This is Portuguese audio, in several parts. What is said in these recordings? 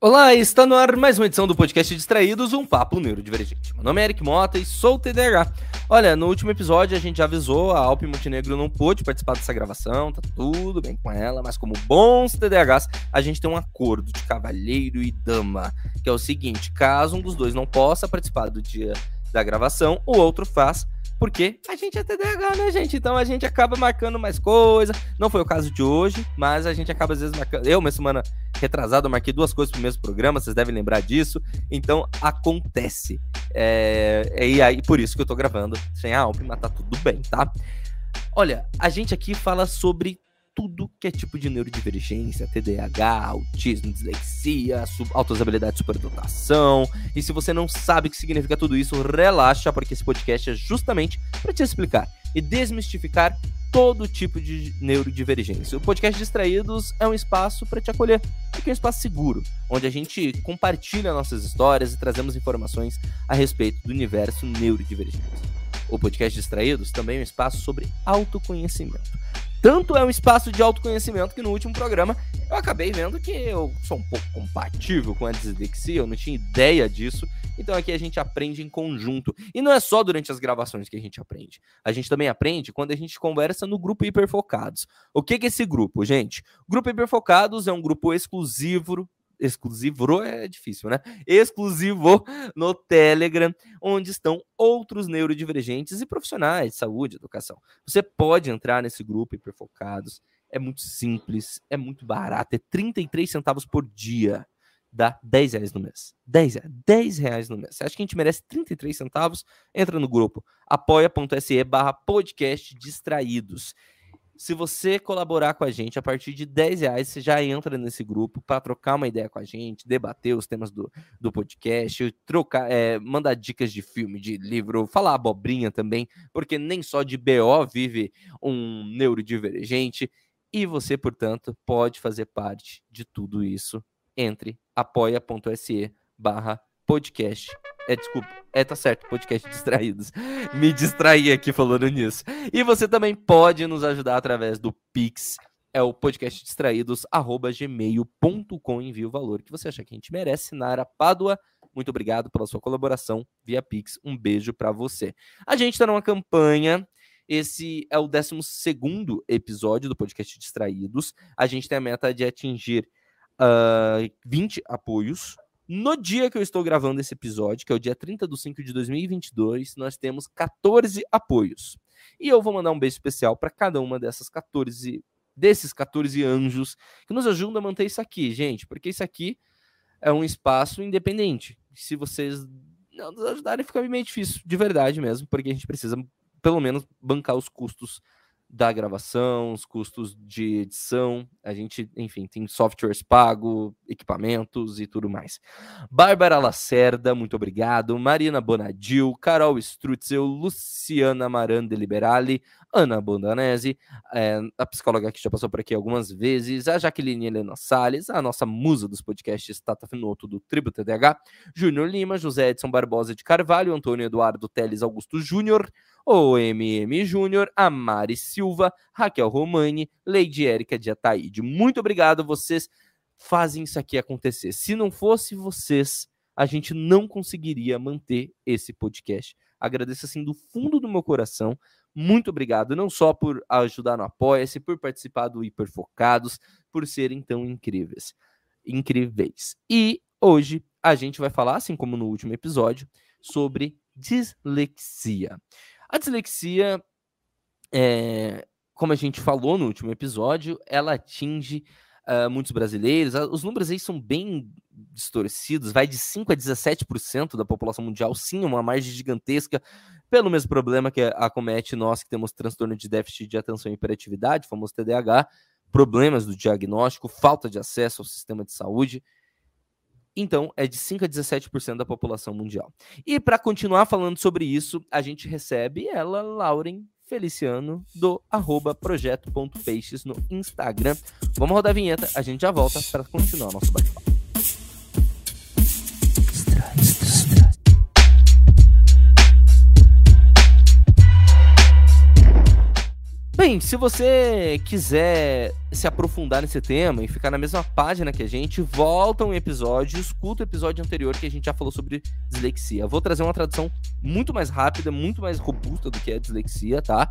Olá, está no ar mais uma edição do podcast Distraídos, um papo neurodivergente. Meu nome é Eric Mota e sou o TDAH. Olha, no último episódio a gente já avisou, a Alpe Montenegro não pôde participar dessa gravação, tá tudo bem com ela, mas como bons TDAHs, a gente tem um acordo de cavalheiro e dama, que é o seguinte, caso um dos dois não possa participar do dia da gravação, o outro faz porque a gente é TDAH, né, gente? Então a gente acaba marcando mais coisa. Não foi o caso de hoje, mas a gente acaba às vezes marcando. Eu, uma semana retrasada, marquei duas coisas pro mesmo programa, vocês devem lembrar disso. Então acontece. É... E aí, por isso que eu tô gravando sem a mas tá tudo bem, tá? Olha, a gente aqui fala sobre tudo que é tipo de neurodivergência, TDAH, autismo, dislexia, altas habilidades de superdotação. E se você não sabe o que significa tudo isso, relaxa, porque esse podcast é justamente para te explicar e desmistificar todo tipo de neurodivergência. O podcast Distraídos é um espaço para te acolher, é um espaço seguro, onde a gente compartilha nossas histórias e trazemos informações a respeito do universo neurodivergente. O podcast Distraídos também é um espaço sobre autoconhecimento tanto é um espaço de autoconhecimento que no último programa eu acabei vendo que eu sou um pouco compatível com a dislexia, eu não tinha ideia disso. Então aqui a gente aprende em conjunto. E não é só durante as gravações que a gente aprende. A gente também aprende quando a gente conversa no grupo Hiperfocados. O que é esse grupo, gente? O grupo Hiperfocados é um grupo exclusivo exclusivo é difícil, né? Exclusivo no Telegram, onde estão outros neurodivergentes e profissionais de saúde, educação. Você pode entrar nesse grupo hiperfocados. É muito simples, é muito barato, é 33 centavos por dia. Dá 10 reais no mês. 10, 10 reais no mês. Você acha que a gente merece 33 centavos? Entra no grupo apoia.se barra podcast distraídos. Se você colaborar com a gente a partir de 10 reais, você já entra nesse grupo para trocar uma ideia com a gente, debater os temas do, do podcast, trocar, é, mandar dicas de filme, de livro, falar abobrinha também, porque nem só de BO vive um neurodivergente. E você, portanto, pode fazer parte de tudo isso. Entre apoia.se barra podcast é, desculpa. É, tá certo, podcast distraídos. Me distraí aqui falando nisso. E você também pode nos ajudar através do Pix. É o podcast distraídos, arroba gmail.com. Envie o valor que você achar que a gente merece. Nara Pádua, muito obrigado pela sua colaboração via Pix. Um beijo para você. A gente está numa campanha esse é o 12 episódio do podcast Distraídos. A gente tem a meta de atingir uh, ah, 20 apoios no dia que eu estou gravando esse episódio, que é o dia 30 de 5 de 2022, nós temos 14 apoios. E eu vou mandar um beijo especial para cada uma dessas 14 desses 14 anjos que nos ajudam a manter isso aqui, gente, porque isso aqui é um espaço independente. Se vocês não nos ajudarem, fica meio difícil, de verdade mesmo, porque a gente precisa pelo menos bancar os custos da gravação, os custos de edição. A gente, enfim, tem softwares pago, equipamentos e tudo mais. Bárbara Lacerda, muito obrigado. Marina Bonadil, Carol Strutzel, Luciana Maranda Liberali, Ana Bondanese, é, a psicóloga que já passou por aqui algumas vezes, a Jaqueline Helena Salles, a nossa musa dos podcasts Tata Finoto do Tribo TDH, Júnior Lima, José Edson Barbosa de Carvalho, Antônio Eduardo Teles Augusto Júnior, o MM Júnior, a Mari Silva, Raquel Romani, Lady Érica de Ataíde. Muito obrigado, vocês fazem isso aqui acontecer. Se não fosse vocês, a gente não conseguiria manter esse podcast. Agradeço assim do fundo do meu coração. Muito obrigado, não só por ajudar no Apoia-se, por participar do Hiperfocados, por serem tão incríveis. Incríveis. E hoje a gente vai falar, assim como no último episódio, sobre dislexia. A dislexia, é, como a gente falou no último episódio, ela atinge uh, muitos brasileiros. Os números aí são bem distorcidos, vai de 5 a 17% da população mundial, sim, uma margem gigantesca, pelo mesmo problema que acomete nós que temos transtorno de déficit de atenção e hiperatividade, famoso TDAH, problemas do diagnóstico, falta de acesso ao sistema de saúde. Então, é de 5 a 17% da população mundial. E para continuar falando sobre isso, a gente recebe ela, Lauren Feliciano, do arroba projeto.peixes no Instagram. Vamos rodar a vinheta, a gente já volta para continuar nosso bate-papo. Bem, se você quiser se aprofundar nesse tema e ficar na mesma página que a gente, volta um episódio, escuta o episódio anterior que a gente já falou sobre dislexia. Vou trazer uma tradução muito mais rápida, muito mais robusta do que a dislexia, tá?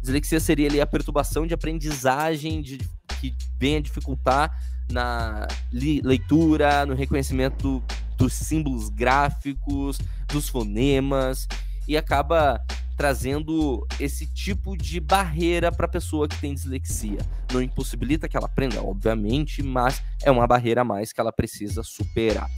Dislexia seria ali a perturbação de aprendizagem de, que vem a dificultar na leitura, no reconhecimento dos símbolos gráficos, dos fonemas, e acaba trazendo esse tipo de barreira para a pessoa que tem dislexia. Não impossibilita que ela aprenda, obviamente, mas é uma barreira a mais que ela precisa superar.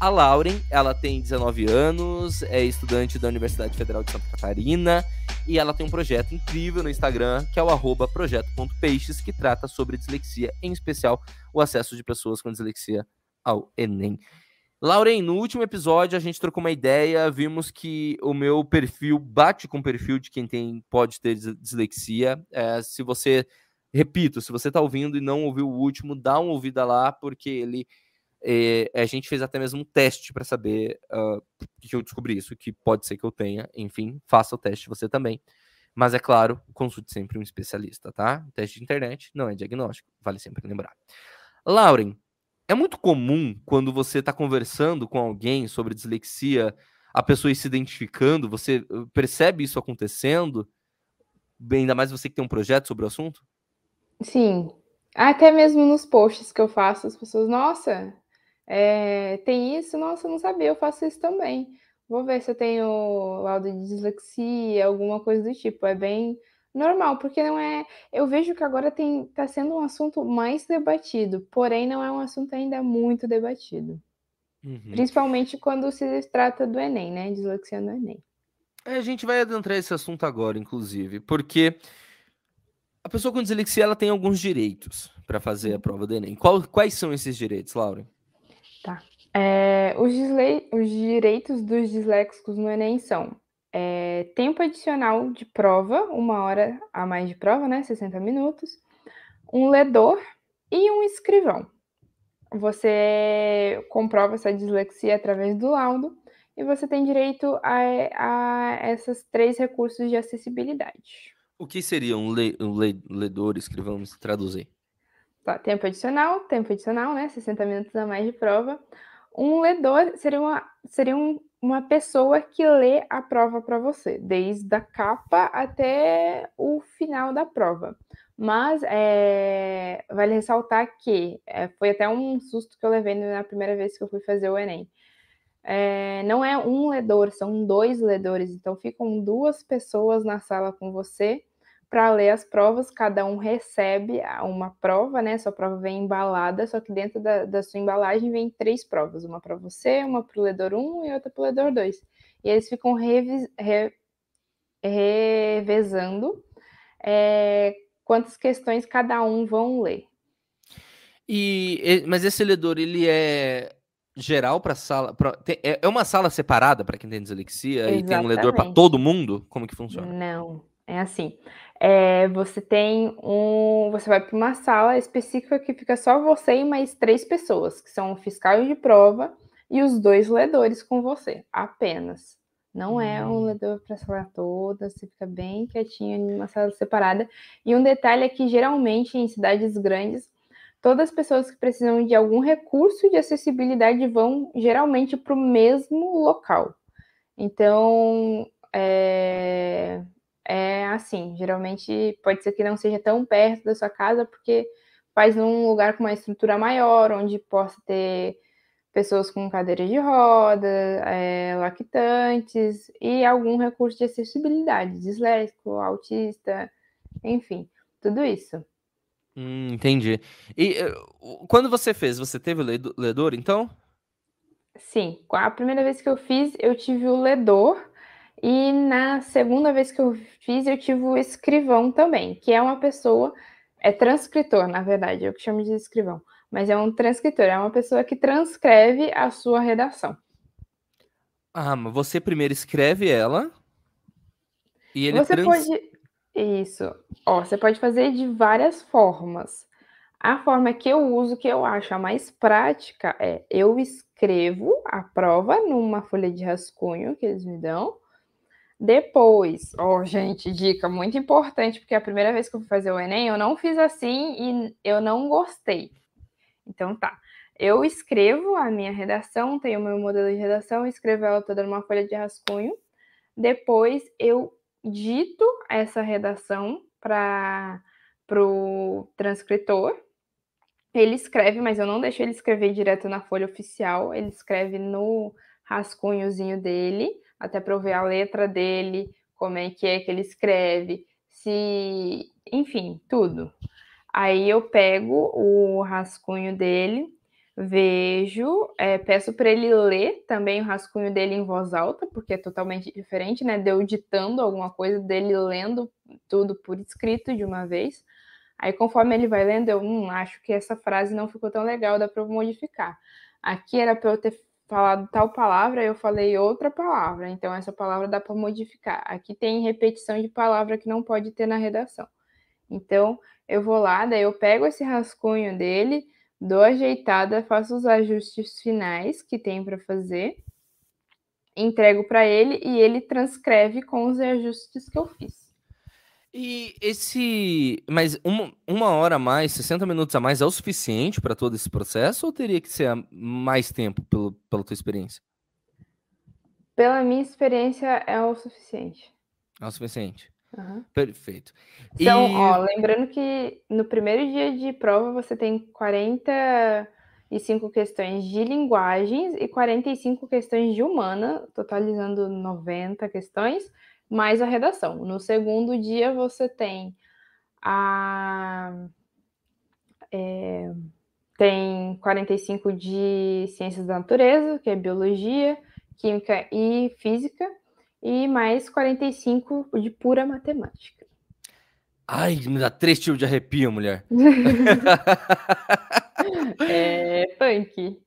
A Lauren, ela tem 19 anos, é estudante da Universidade Federal de Santa Catarina e ela tem um projeto incrível no Instagram, que é o projeto.peixes, que trata sobre dislexia, em especial o acesso de pessoas com dislexia ao Enem. Lauren, no último episódio a gente trocou uma ideia, vimos que o meu perfil bate com o perfil de quem tem pode ter dislexia. É, se você, repito, se você está ouvindo e não ouviu o último, dá uma ouvida lá, porque ele é, a gente fez até mesmo um teste para saber uh, que eu descobri isso, que pode ser que eu tenha. Enfim, faça o teste você também. Mas é claro, consulte sempre um especialista, tá? teste de internet não é diagnóstico, vale sempre lembrar. Lauren, é muito comum quando você está conversando com alguém sobre dislexia, a pessoa ir se identificando, você uh, percebe isso acontecendo? Ainda mais você que tem um projeto sobre o assunto? Sim. Até mesmo nos posts que eu faço, as pessoas, nossa, é, tem isso, nossa, não sabia, eu faço isso também. Vou ver se eu tenho laudo de dislexia, alguma coisa do tipo. É bem Normal, porque não é. Eu vejo que agora tem está sendo um assunto mais debatido, porém não é um assunto ainda muito debatido. Uhum. Principalmente quando se trata do Enem, né? Dislexia no Enem. É, a gente vai adentrar esse assunto agora, inclusive, porque a pessoa com dislexia ela tem alguns direitos para fazer a prova do Enem. Qual, quais são esses direitos, Laura? Tá. É, os, os direitos dos disléxicos no Enem são é, tempo adicional de prova, uma hora a mais de prova, né? 60 minutos, um ledor e um escrivão. Você comprova essa dislexia através do laudo e você tem direito a, a esses três recursos de acessibilidade. O que seria um, le, um le, ledor, escrivão, me traduzir? Tá, tempo adicional, tempo adicional, né? 60 minutos a mais de prova. Um ledor seria, uma, seria um uma pessoa que lê a prova para você, desde a capa até o final da prova. Mas é, vale ressaltar que é, foi até um susto que eu levei na primeira vez que eu fui fazer o Enem. É, não é um ledor, são dois ledores, então ficam duas pessoas na sala com você para ler as provas, cada um recebe uma prova, né? Sua prova vem embalada, só que dentro da, da sua embalagem vem três provas: uma para você, uma para o ledor 1 e outra para o ledor 2. E eles ficam revis, re, revezando é, quantas questões cada um vão ler. E, mas esse ledor, ele é geral para sala. Pra, tem, é, é uma sala separada para quem tem dislexia Exatamente. e tem um ledor para todo mundo? Como que funciona? Não, é assim. É, você tem um. Você vai para uma sala específica que fica só você e mais três pessoas, que são o fiscal de prova e os dois ledores com você, apenas. Não é um hum. ledor para a sala toda, você fica bem quietinho em uma sala separada. E um detalhe é que geralmente em cidades grandes, todas as pessoas que precisam de algum recurso de acessibilidade vão geralmente para o mesmo local. Então, é, é assim, geralmente pode ser que não seja tão perto da sua casa, porque faz num lugar com uma estrutura maior, onde possa ter pessoas com cadeira de roda, é, lactantes e algum recurso de acessibilidade, disléxico, autista, enfim, tudo isso. Hum, entendi. E uh, quando você fez, você teve o ledor, então? Sim, a primeira vez que eu fiz, eu tive o ledor, e na segunda vez que eu fiz, eu tive o escrivão também, que é uma pessoa, é transcritor, na verdade, eu que chamo de escrivão, mas é um transcritor, é uma pessoa que transcreve a sua redação. Ah, mas você primeiro escreve ela e ele Você trans... pode isso. Ó, você pode fazer de várias formas. A forma que eu uso, que eu acho a mais prática, é eu escrevo a prova numa folha de rascunho que eles me dão, Depois, ó, oh, gente, dica muito importante, porque a primeira vez que eu fui fazer o Enem, eu não fiz assim e eu não gostei. Então tá. Eu escrevo a minha redação, tenho o meu modelo de redação, escrevo ela toda numa folha de rascunho. Depois eu dito essa redação para o transcritor. Ele escreve, mas eu não deixo ele escrever direto na folha oficial, ele escreve no rascunhozinho dele até para eu ver a letra dele, como é que é que ele escreve, se, enfim, tudo. Aí eu pego o rascunho dele, vejo, é, peço para ele ler também o rascunho dele em voz alta, porque é totalmente diferente, né? De eu ditando alguma coisa, dele lendo tudo por escrito de uma vez. Aí, conforme ele vai lendo, eu hum, acho que essa frase não ficou tão legal, dá para modificar. Aqui era para eu ter falado tal palavra, eu falei outra palavra. Então, essa palavra dá para modificar. Aqui tem repetição de palavra que não pode ter na redação. Então, eu vou lá, daí eu pego esse rascunho dele, dou ajeitada, faço os ajustes finais que tem para fazer, entrego para ele e ele transcreve com os ajustes que eu fiz. E esse. Mas uma, uma hora a mais, 60 minutos a mais é o suficiente para todo esse processo ou teria que ser mais tempo pelo, pela tua experiência? Pela minha experiência, é o suficiente. É o suficiente. Uhum. Perfeito. Então, e... ó, lembrando que no primeiro dia de prova você tem 45 questões de linguagens e 45 questões de humana, totalizando 90 questões mais a redação. No segundo dia, você tem a. É, tem 45 de ciências da natureza, que é biologia, química e física, e mais 45 de pura matemática. Ai, me dá três tipos de arrepio, mulher. é punk.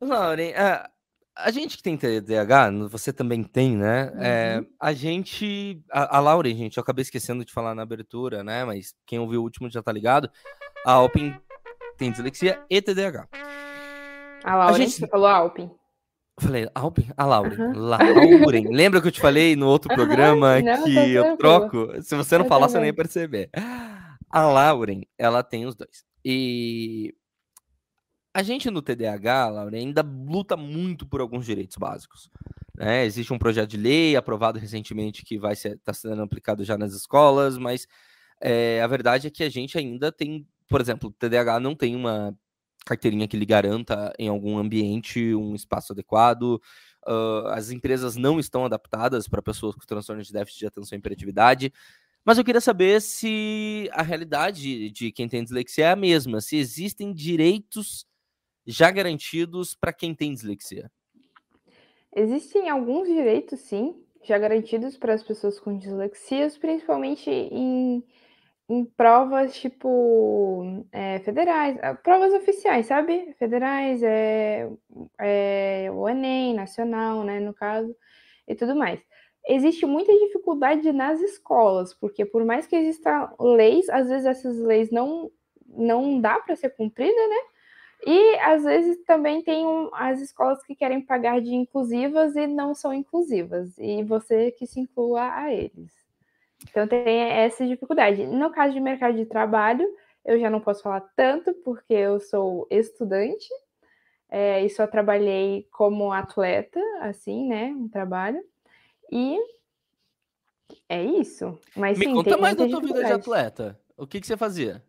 Lauren, uh, a gente que tem TDAH, você também tem, né? Uhum. É, a gente. A, a Lauren, gente, eu acabei esquecendo de falar na abertura, né? Mas quem ouviu o último já tá ligado. A Alpin tem dislexia e TDAH. A Lauren, a gente... você falou Alpin. Falei, Alpin? A Lauren. Uhum. Lauren. Lembra que eu te falei no outro programa uhum. não, que eu troco? Se você não eu falar, você nem ia perceber. A Lauren, ela tem os dois. E a gente no TDAH, Laura, ainda luta muito por alguns direitos básicos. Né? Existe um projeto de lei aprovado recentemente que vai estar tá sendo aplicado já nas escolas, mas é, a verdade é que a gente ainda tem, por exemplo, o TDAH não tem uma carteirinha que lhe garanta em algum ambiente um espaço adequado. Uh, as empresas não estão adaptadas para pessoas com transtornos de déficit de atenção e hiperatividade. Mas eu queria saber se a realidade de quem tem dislexia é a mesma, se existem direitos já garantidos para quem tem dislexia? Existem alguns direitos, sim, já garantidos para as pessoas com dislexias, principalmente em, em provas tipo é, federais, ah, provas oficiais, sabe? Federais, é, é, o Enem, nacional, né, no caso, e tudo mais. Existe muita dificuldade nas escolas, porque por mais que existam leis, às vezes essas leis não, não dá para ser cumprida, né? E às vezes também tem um, as escolas que querem pagar de inclusivas e não são inclusivas, e você que se inclua a eles. Então tem essa dificuldade. No caso de mercado de trabalho, eu já não posso falar tanto porque eu sou estudante é, e só trabalhei como atleta, assim, né? Um trabalho. E é isso. Mas Me sim, conta mais da tua vida de atleta. O que, que você fazia?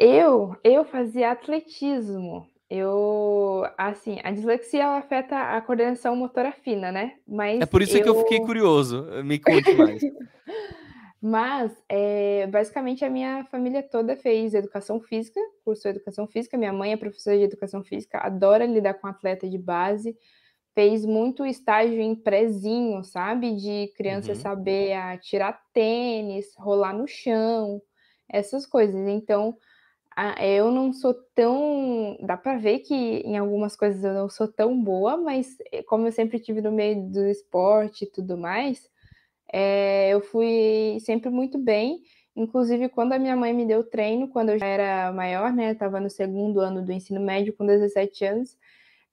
Eu, eu fazia atletismo. Eu, assim, a dislexia ela afeta a coordenação motora fina, né? Mas é por isso eu... que eu fiquei curioso. Me conte mais. Mas, é, basicamente, a minha família toda fez educação física, cursou educação física. Minha mãe é professora de educação física, adora lidar com atleta de base. Fez muito estágio em prezinho, sabe? De criança uhum. saber atirar tênis, rolar no chão, essas coisas. Então, eu não sou tão. Dá para ver que em algumas coisas eu não sou tão boa, mas eh, como eu sempre tive no meio do esporte e tudo mais, é, eu fui sempre muito bem. Inclusive, quando a minha mãe me deu treino, quando eu já era maior, né? Estava no segundo ano do ensino médio, com 17 anos,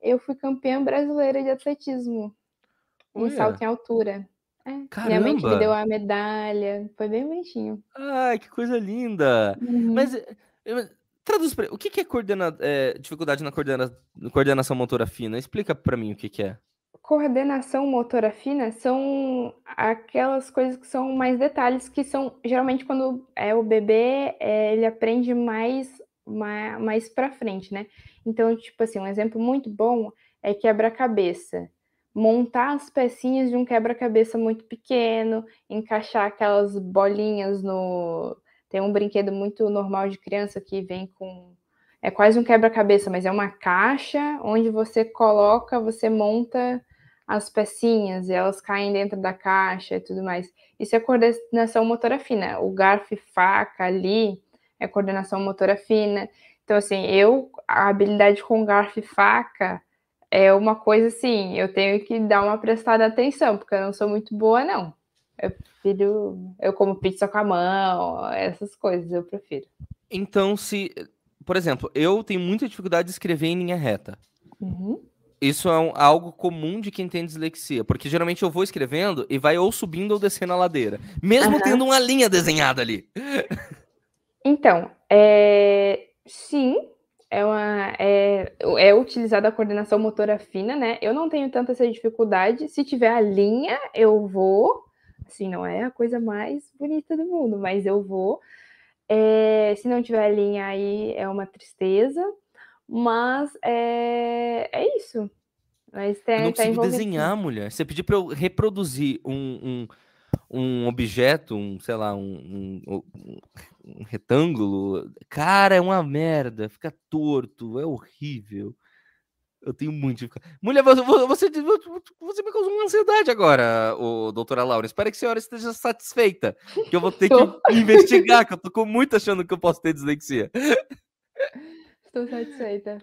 eu fui campeã brasileira de atletismo em salto em altura. É. Minha mãe que me deu a medalha. Foi bem bonitinho. Ai, que coisa linda! Uhum. Mas, eh, traduz pra o que que é coordena eh, dificuldade na coordena coordenação motora fina? Explica pra mim o que que é. Coordenação motora fina são aquelas coisas que são mais detalhes, que são geralmente quando, é o bebê, eh, ele aprende mais ma mais pra frente, né. Então, tipo assim, um exemplo muito bom é quebra-cabeça. Montar as pecinhas de um quebra-cabeça muito pequeno, encaixar aquelas bolinhas no tem um brinquedo muito normal de criança que vem com é quase um quebra-cabeça, mas é uma caixa onde você coloca você monta as pecinhas e elas caem dentro da caixa e tudo mais. Isso é coordenação motora fina. O garfo e faca ali é coordenação motora fina. Então, assim, eu a habilidade com garfo e faca é uma coisa assim, eu tenho que dar uma prestada atenção, porque eu não sou muito boa não. Eu prefiro eu como pizza com a mão, essas coisas eu prefiro. Então se por exemplo, eu tenho muita dificuldade de escrever em linha reta. Uhum. Isso é um algo comum de quem tem dislexia, porque geralmente eu vou escrevendo e vai ou subindo ou descendo a ladeira, mesmo Aham. tendo uma linha desenhada ali. Então, eh, sim, é uma é é utilizada a coordenação motora fina, né, eu não tenho tanta essa dificuldade, se tiver a linha, eu vou, assim, não é a coisa mais bonita do mundo, mas eu vou. Eh, se não tiver linha, aí é uma tristeza, mas, eh, é isso. Mas Eu não tá tá consigo sim. desenhar mulher, você pedir pra eu reproduzir um um um objeto, um, sei lá, um um um retângulo, cara, é uma merda, fica torto, é horrível. Eu tenho muito dificu mulher, você vo você de vo vo você me causou uma ansiedade agora, ô doutora Laura, espero que a senhora esteja satisfeita, que eu vou ter que investigar, que eu tô com muito achando que eu posso ter dislexia. Estou satisfeita.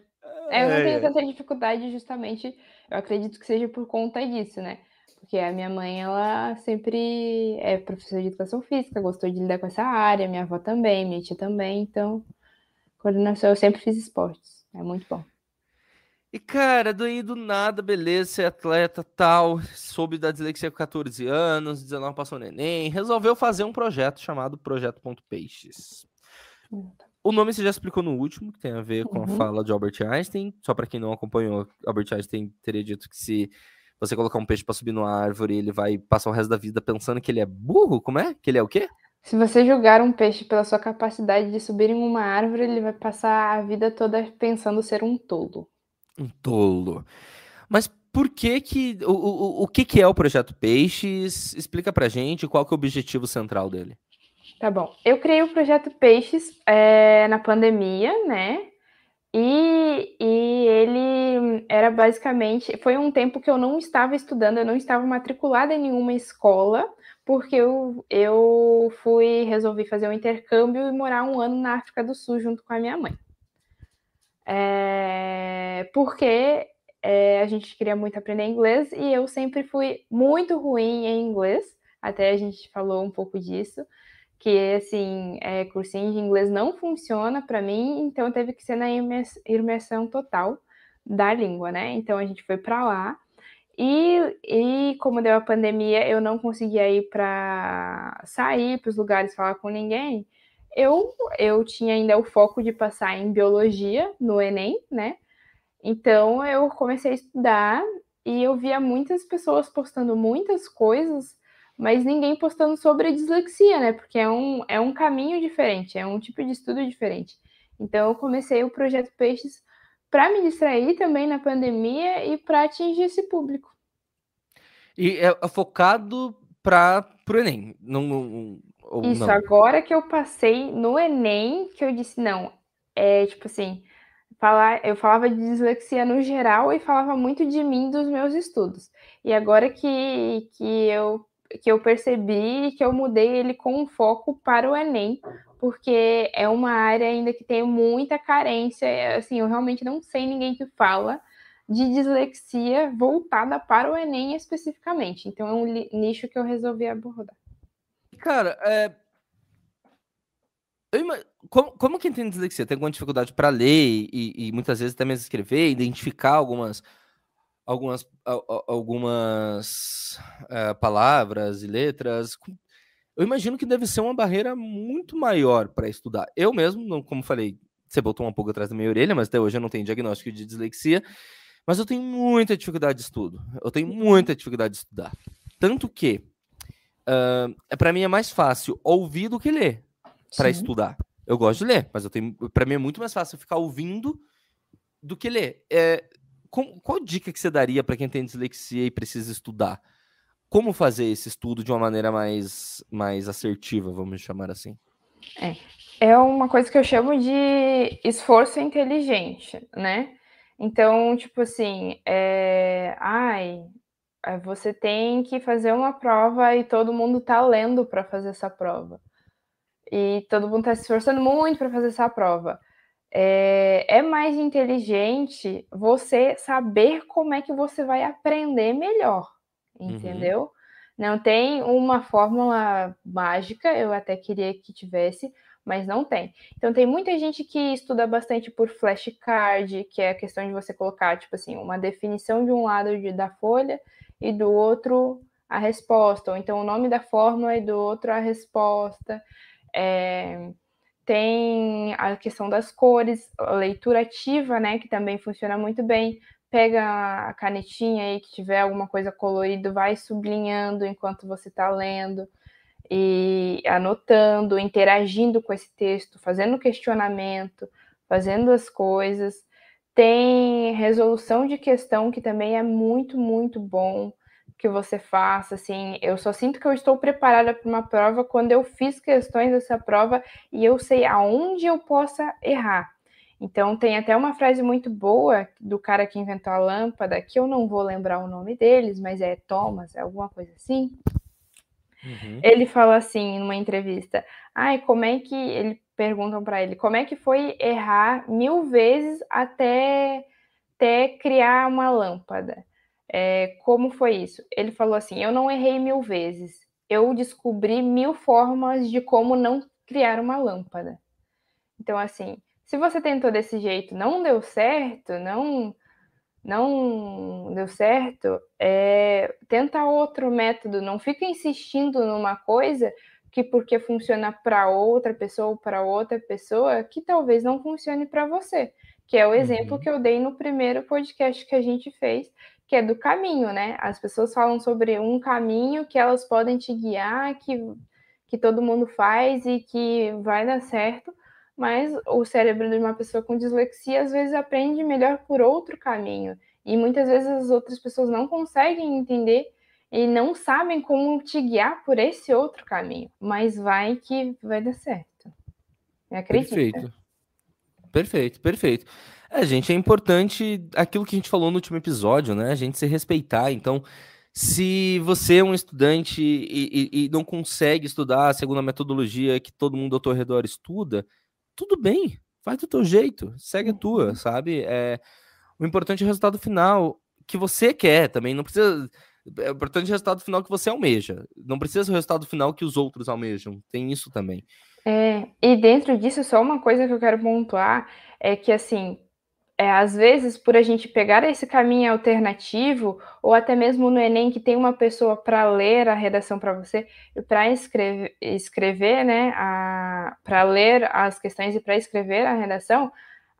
É, eu não tenho tanta dificuldade justamente eu acredito que seja por conta disso, né, porque a minha mãe ela sempre é professora de educação física, gostou de lidar com essa área, minha avó também, minha tia também, então, coordenação eu sempre fiz esportes, é muito bom. E cara, daí do nada, beleza, é atleta, tal, soube da dislexia com 14 anos, 19 passou no Enem, resolveu fazer um projeto chamado Projeto Ponto Peixes. O nome você já explicou no último, que tem a ver com a Uhum. fala de Albert Einstein, só pra quem não acompanhou, Albert Einstein teria dito que se você colocar um peixe pra subir numa árvore, ele vai passar o resto da vida pensando que ele é burro, como é? Que ele é o quê? Se você julgar um peixe pela sua capacidade de subir em uma árvore, ele vai passar a vida toda pensando ser um tolo. Um tolo. Mas por que que o o o que que é o Projeto Peixes? Explica pra gente qual que é o objetivo central dele. Tá bom, eu criei o Projeto Peixes, eh, na pandemia, né, e e ele era basicamente foi um tempo que eu não estava estudando, eu não estava matriculada em nenhuma escola, porque eu eu fui resolvi fazer um intercâmbio e morar 1 ano na África do Sul junto com a minha mãe. Eh, porque, eh, a gente queria muito aprender inglês e eu sempre fui muito ruim em inglês, até a gente falou um pouco disso, que assim, eh, cursinho de inglês não funciona pra mim, então teve que ser na imers imersão total da língua, né, então a gente foi pra lá, e e como deu a pandemia, eu não conseguia ir pra sair para os lugares, falar com ninguém, eu eu tinha ainda o foco de passar em biologia no Enem, né, então eu comecei a estudar e eu via muitas pessoas postando muitas coisas, mas ninguém postando sobre a dislexia, né, porque é um é um caminho diferente, é um tipo de estudo diferente. Então eu comecei o Projeto Peixes pra me distrair também na pandemia e pra atingir esse público. E é é focado para o Enem, não não ou Isso, não? agora que eu passei no Enem, que eu disse: "Não", eh, tipo assim, falar eu falava de dislexia no geral e falava muito de mim, dos meus estudos. E agora que que eu que eu percebi que eu mudei ele com um foco para o Enem, porque é uma área ainda que tem muita carência, eh, assim, eu realmente não sei ninguém que fala de dislexia voltada para o Enem especificamente, então é um nicho que eu resolvi abordar. Cara, ima como como quem tem dislexia tem alguma dificuldade pra ler e e muitas vezes até mesmo escrever, identificar algumas algumas, algumas uh, palavras e letras. Eu imagino que deve ser uma barreira muito maior para estudar. Eu mesmo, como falei, você botou um pouco atrás da minha orelha, mas até hoje eu não tenho diagnóstico de dislexia. Mas eu tenho muita dificuldade de estudo. Eu tenho uhum. muita dificuldade de estudar. Tanto que, uh, para mim é mais fácil ouvir do que ler para estudar. Eu gosto de ler, mas eu tenho, para mim é muito mais fácil ficar ouvindo do que ler. É, com, qual dica que você daria para quem tem dislexia e precisa estudar? Como fazer esse estudo de uma maneira mais, mais assertiva, vamos chamar assim? É, é uma coisa que eu chamo de esforço inteligente, né? Então, tipo assim, é... ai, você tem que fazer uma prova e todo mundo tá lendo para fazer essa prova. E todo mundo está se esforçando muito para fazer essa prova. É, é, mais inteligente você saber como é que você vai aprender melhor, uhum. entendeu? Uhum. Não tem uma fórmula mágica, eu até queria que tivesse, mas não tem. Então tem muita gente que estuda bastante por flashcard, que é a questão de você colocar, tipo assim, uma definição de um lado de, da folha e do outro a resposta, ou então o nome da fórmula e do outro a resposta. É, tem a questão das cores, a leitura ativa, né, que também funciona muito bem. Pega a canetinha aí que tiver alguma coisa colorida, vai sublinhando enquanto você está lendo e anotando, interagindo com esse texto, fazendo questionamento, fazendo as coisas. Tem resolução de questão que também é muito, muito bom que você faça, assim, eu só sinto que eu estou preparada para uma prova quando eu fiz questões dessa prova e eu sei aonde eu possa errar. Então tem até uma frase muito boa do cara que inventou a lâmpada, que eu não vou lembrar o nome deles, mas é Thomas, é alguma coisa assim. Uhum. Ele fala assim numa entrevista: "Ai, como é que ele perguntam para ele como é que foi errar mil vezes até até criar uma lâmpada?" É, como foi isso? Ele falou assim: Eu não errei mil vezes, eu descobri mil formas de como não criar uma lâmpada. Então, assim, se você tentou desse jeito, não deu certo, não não deu certo, é, tenta outro método, não fica insistindo numa coisa que porque funciona para outra pessoa ou para outra pessoa, que talvez não funcione para você, que é o exemplo uhum. que eu dei no primeiro podcast que a gente fez, que é do caminho, né? As pessoas falam sobre um caminho que elas podem te guiar, que, que todo mundo faz e que vai dar certo, mas o cérebro de uma pessoa com dislexia às vezes aprende melhor por outro caminho. E muitas vezes as outras pessoas não conseguem entender e não sabem como te guiar por esse outro caminho, mas vai que vai dar certo. Acredita. Perfeito. Perfeito, perfeito. É, gente, é importante aquilo que a gente falou no último episódio, né? A gente se respeitar. Então, se você é um estudante e, e, e não consegue estudar segundo a metodologia que todo mundo ao teu redor estuda, tudo bem, faz do teu jeito, segue a tua, uhum. sabe? É, o importante é o resultado final que você quer também. Não precisa. É importante o resultado final que você almeja. Não precisa o resultado final que os outros almejam. Tem isso também. É, e dentro disso, só uma coisa que eu quero pontuar é que, assim, é, às vezes, por a gente pegar esse caminho alternativo, ou até mesmo no Enem, que tem uma pessoa para ler a redação para você, e para escrever, escrever, né, para ler as questões e para escrever a redação,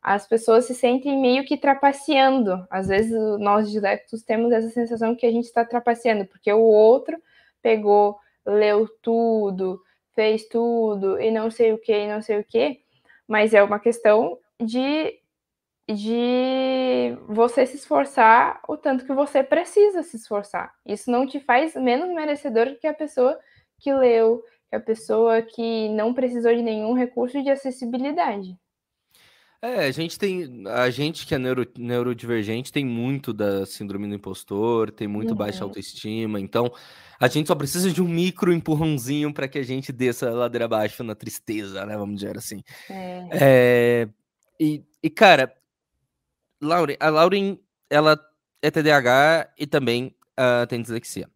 as pessoas se sentem meio que trapaceando. Às vezes, nós diletos temos essa sensação que a gente está trapaceando, porque o outro pegou, leu tudo, fez tudo, e não sei o que, e não sei o que, mas é uma questão de de você se esforçar o tanto que você precisa se esforçar. Isso não te faz menos merecedor que a pessoa que leu, que a pessoa que não precisou de nenhum recurso de acessibilidade. É, a gente tem. A gente que é neuro, neurodivergente tem muito da síndrome do impostor, tem muito uhum. baixa autoestima. Então, a gente só precisa de um micro empurrãozinho para que a gente desça a ladeira abaixo na tristeza, né? Vamos dizer assim. É. é e, e, cara, Lauren, a Lauren, ela é TDAH e também uh, tem dislexia.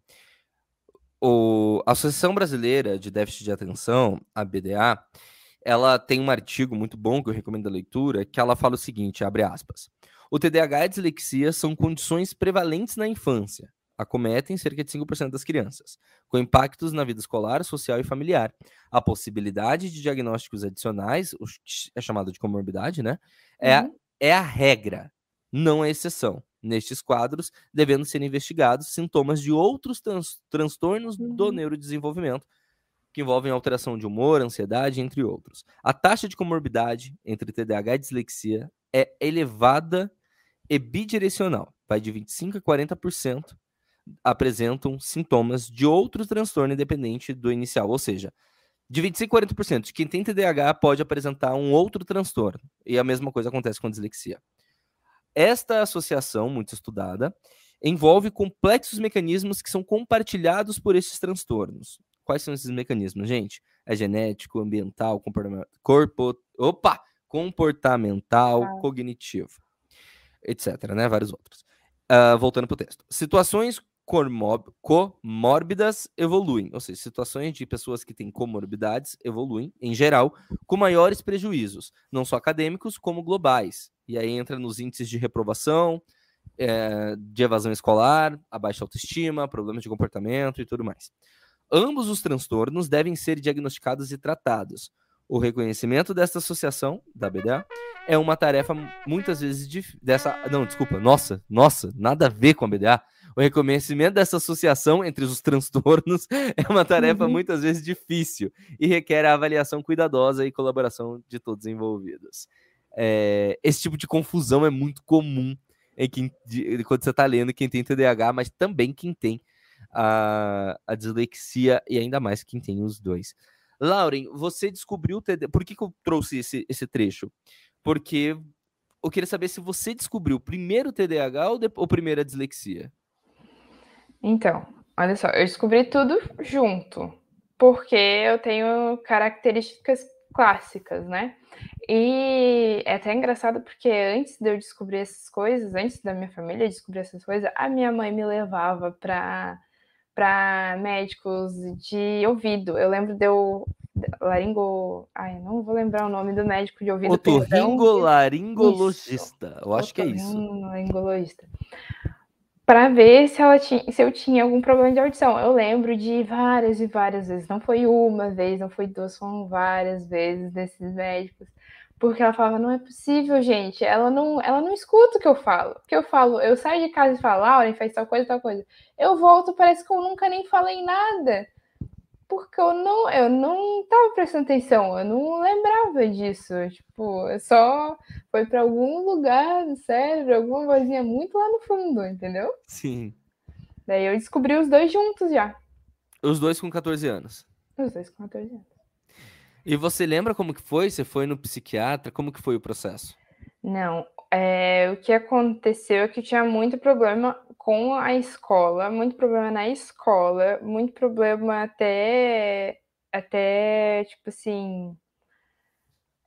O, a Associação Brasileira de Déficit de Atenção, a BDA, ela tem um artigo muito bom que eu recomendo a leitura, que ela fala o seguinte, abre aspas. O TDAH e a dislexia são condições prevalentes na infância. Acometem cerca de 5% das crianças, com impactos na vida escolar, social e familiar. A possibilidade de diagnósticos adicionais, é chamado de comorbidade, né? É, uhum. é a regra, não a exceção. Nestes quadros, devendo ser investigados sintomas de outros trans transtornos uhum. do neurodesenvolvimento, que envolvem alteração de humor, ansiedade, entre outros. A taxa de comorbidade entre TDAH e dislexia é elevada e bidirecional, vai de 25% a 40% apresentam sintomas de outro transtorno independente do inicial, ou seja, de 25% a 40% de quem tem TDAH pode apresentar um outro transtorno, e a mesma coisa acontece com a dislexia. Esta associação, muito estudada, envolve complexos mecanismos que são compartilhados por esses transtornos. Quais são esses mecanismos, gente? É genético, ambiental, corpo, opa, comportamental, ah. cognitivo, etc. Né? Vários outros. Uh, voltando para o texto. Situações comórbidas evoluem, ou seja, situações de pessoas que têm comorbidades evoluem, em geral, com maiores prejuízos, não só acadêmicos, como globais. E aí entra nos índices de reprovação, é, de evasão escolar, a baixa autoestima, problemas de comportamento e tudo mais. Ambos os transtornos devem ser diagnosticados e tratados. O reconhecimento dessa associação, da BDA, é uma tarefa muitas vezes dif... dessa. Não, desculpa, nossa, nossa, nada a ver com a BDA. O reconhecimento dessa associação entre os transtornos é uma tarefa uhum. muitas vezes difícil e requer a avaliação cuidadosa e colaboração de todos os envolvidos. É... esse tipo de confusão é muito comum em quem, quando você está lendo quem tem TDAH, mas também quem tem a, a dislexia e ainda mais quem tem os dois. Lauren, você descobriu o TDAH. Por que, que eu trouxe esse, esse trecho? Porque eu queria saber se você descobriu primeiro o TDAH ou, de, ou primeiro a dislexia. Então, olha só, eu descobri tudo junto, porque eu tenho características clássicas, né? E é até engraçado porque antes de eu descobrir essas coisas, antes da minha família descobrir essas coisas, a minha mãe me levava para para médicos de ouvido. Eu lembro de eu laringo, ai, não vou lembrar o nome do médico de ouvido. Otorrinolaringologista. Eu acho que é isso. Laringologista. Para ver se, ela tinha, se eu tinha algum problema de audição. Eu lembro de várias e várias vezes. Não foi uma vez, não foi duas, foram várias vezes desses médicos porque ela falava, não é possível, gente. Ela não, ela não escuta o que eu falo. Porque eu falo, eu saio de casa e falo, Lauren, faz tal coisa, tal coisa. Eu volto, parece que eu nunca nem falei nada. Porque eu não, eu não tava prestando atenção, eu não lembrava disso. Tipo, eu só foi para algum lugar do cérebro, alguma vozinha muito lá no fundo, entendeu? Sim. Daí eu descobri os dois juntos já. Os dois com 14 anos. Os dois com 14 anos. E você lembra como que foi? Você foi no psiquiatra? Como que foi o processo? Não, é, o que aconteceu é que tinha muito problema com a escola, muito problema na escola, muito problema até, até tipo assim.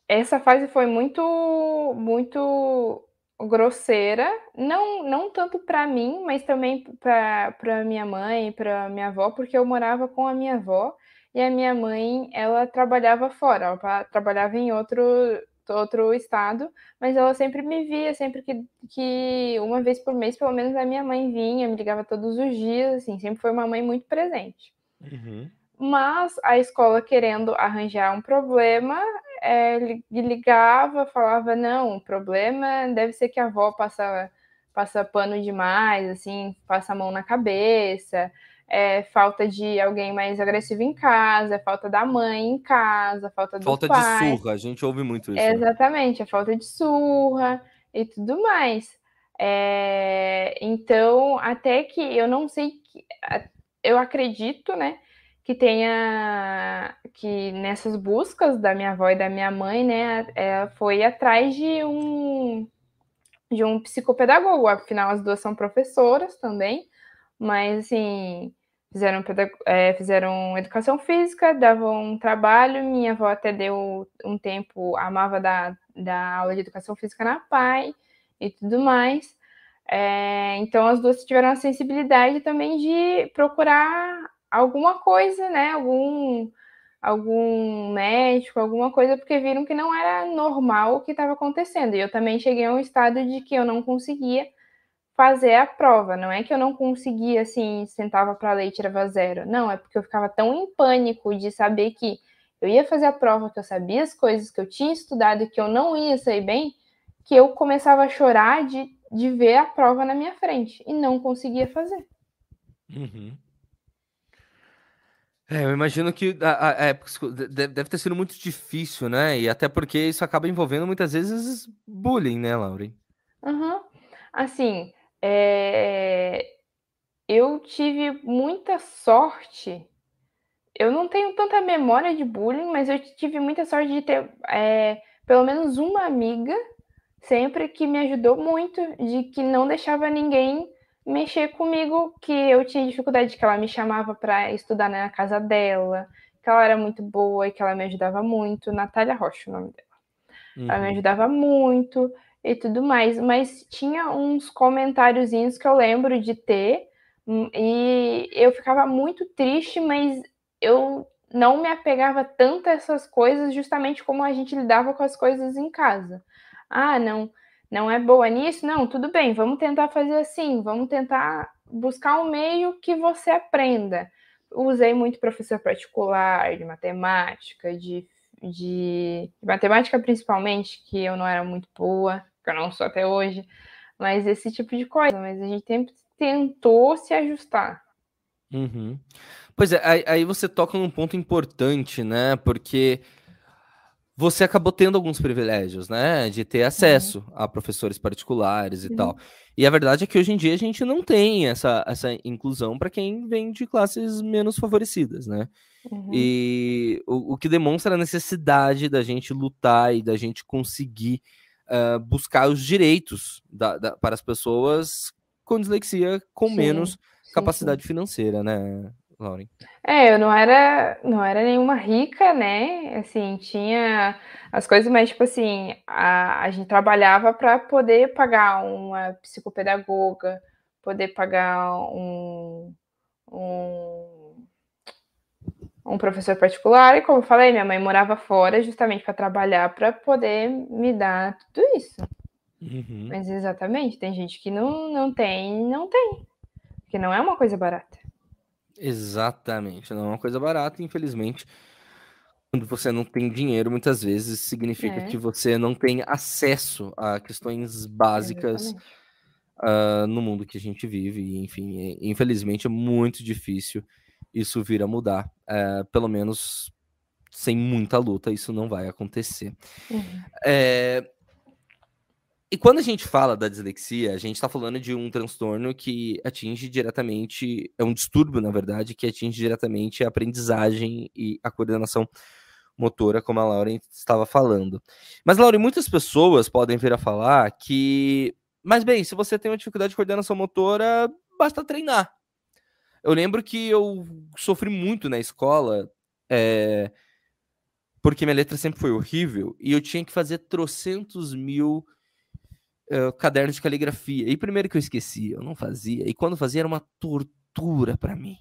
Essa fase foi muito, muito grosseira, não, não tanto para mim, mas também para minha mãe, para minha avó, porque eu morava com a minha avó e a minha mãe, ela trabalhava fora, ela trabalhava em outro, outro estado, mas ela sempre me via, sempre que, que uma vez por mês, pelo menos a minha mãe vinha, me ligava todos os dias, assim, sempre foi uma mãe muito presente. Uhum. Mas a escola querendo arranjar um problema, é, ligava, falava, não, o problema deve ser que a avó passa, passa pano demais, assim, passa a mão na cabeça, é falta de alguém mais agressivo em casa, é falta da mãe em casa, falta do falta pai. Falta de surra, a gente ouve muito isso. Né? Exatamente, a falta de surra e tudo mais. É, então, até que eu não sei, que, eu acredito, né, que tenha que nessas buscas da minha avó e da minha mãe, né, é, foi atrás de um de um psicopedagogo, afinal as duas são professoras também, mas assim, fizeram, é, fizeram educação física, davam um trabalho. Minha avó até deu um tempo, amava da, da aula de educação física na PAI e tudo mais. É, então as duas tiveram a sensibilidade também de procurar alguma coisa, né? Algum algum médico, alguma coisa, porque viram que não era normal o que estava acontecendo. E eu também cheguei a um estado de que eu não conseguia fazer a prova. Não é que eu não conseguia, assim, sentava para ler e tirava zero. Não, é porque eu ficava tão em pânico de saber que eu ia fazer a prova, que eu sabia as coisas, que eu tinha estudado e que eu não ia sair bem, que eu começava a chorar de, de ver a prova na minha frente e não conseguia fazer. Uhum. É, eu imagino que a, a, a, deve ter sido muito difícil, né? E até porque isso acaba envolvendo muitas vezes bullying, né, Lauren? Uhum. Assim, é... eu tive muita sorte. Eu não tenho tanta memória de bullying, mas eu tive muita sorte de ter é, pelo menos uma amiga sempre que me ajudou muito, de que não deixava ninguém mexer comigo, que eu tinha dificuldade, que ela me chamava para estudar na casa dela, que ela era muito boa e que ela me ajudava muito. Natália Rocha, o nome dela. Uhum. Ela me uhum. ajudava muito e tudo mais, mas tinha uns comentáriozinhos que eu lembro de ter hum, e eu ficava muito triste, mas eu não me apegava tanto a essas coisas, justamente como a gente lidava com as coisas em casa. Ah, não, não é boa nisso? Não, tudo bem, vamos tentar fazer assim, vamos tentar buscar um meio que você aprenda. Usei muito professor particular de matemática, de, de, de matemática principalmente, que eu não era muito boa, eu não sou até hoje, mas esse tipo de coisa. Mas a gente sempre tentou se ajustar. Uhum. Pois é, aí, aí você toca num ponto importante, né? Porque você acabou tendo alguns privilégios, né? De ter acesso uhum. a professores particulares e uhum. tal. E a verdade é que hoje em dia a gente não tem essa, essa inclusão para quem vem de classes menos favorecidas, né? Uhum. E o, o, que demonstra a necessidade da gente lutar e da gente conseguir uh, buscar os direitos da, da, para as pessoas com dislexia com sim, menos sim, capacidade sim. financeira, né? Lauren? É, eu não era, não era nenhuma rica, né? Assim, tinha as coisas, mas tipo assim, a, a gente trabalhava para poder pagar uma psicopedagoga, poder pagar um, um, um professor particular, e como eu falei, minha mãe morava fora justamente para trabalhar para poder me dar tudo isso. Uhum. Mas exatamente, tem gente que não, não tem, não tem. Porque não é uma coisa barata. Exatamente, não é uma coisa barata, infelizmente. Quando você não tem dinheiro, muitas vezes significa é. que você não tem acesso a questões básicas uh, no mundo que a gente vive. E, enfim, infelizmente é muito difícil isso vir a mudar. Uh, pelo menos sem muita luta, isso não vai acontecer. Uhum. É, e quando a gente fala da dislexia, a gente está falando de um transtorno que atinge diretamente, é um distúrbio, na verdade, que atinge diretamente a aprendizagem e a coordenação motora, como a Lauren estava falando. Mas, Lauren, muitas pessoas podem vir a falar que, mas bem, se você tem uma dificuldade de coordenação motora, basta treinar. Eu lembro que eu sofri muito na escola, é, porque minha letra sempre foi horrível, e eu tinha que fazer trocentos mil uh, caderno de caligrafia. E primeiro que eu esquecia, eu não fazia. E quando fazia era uma tortura para mim.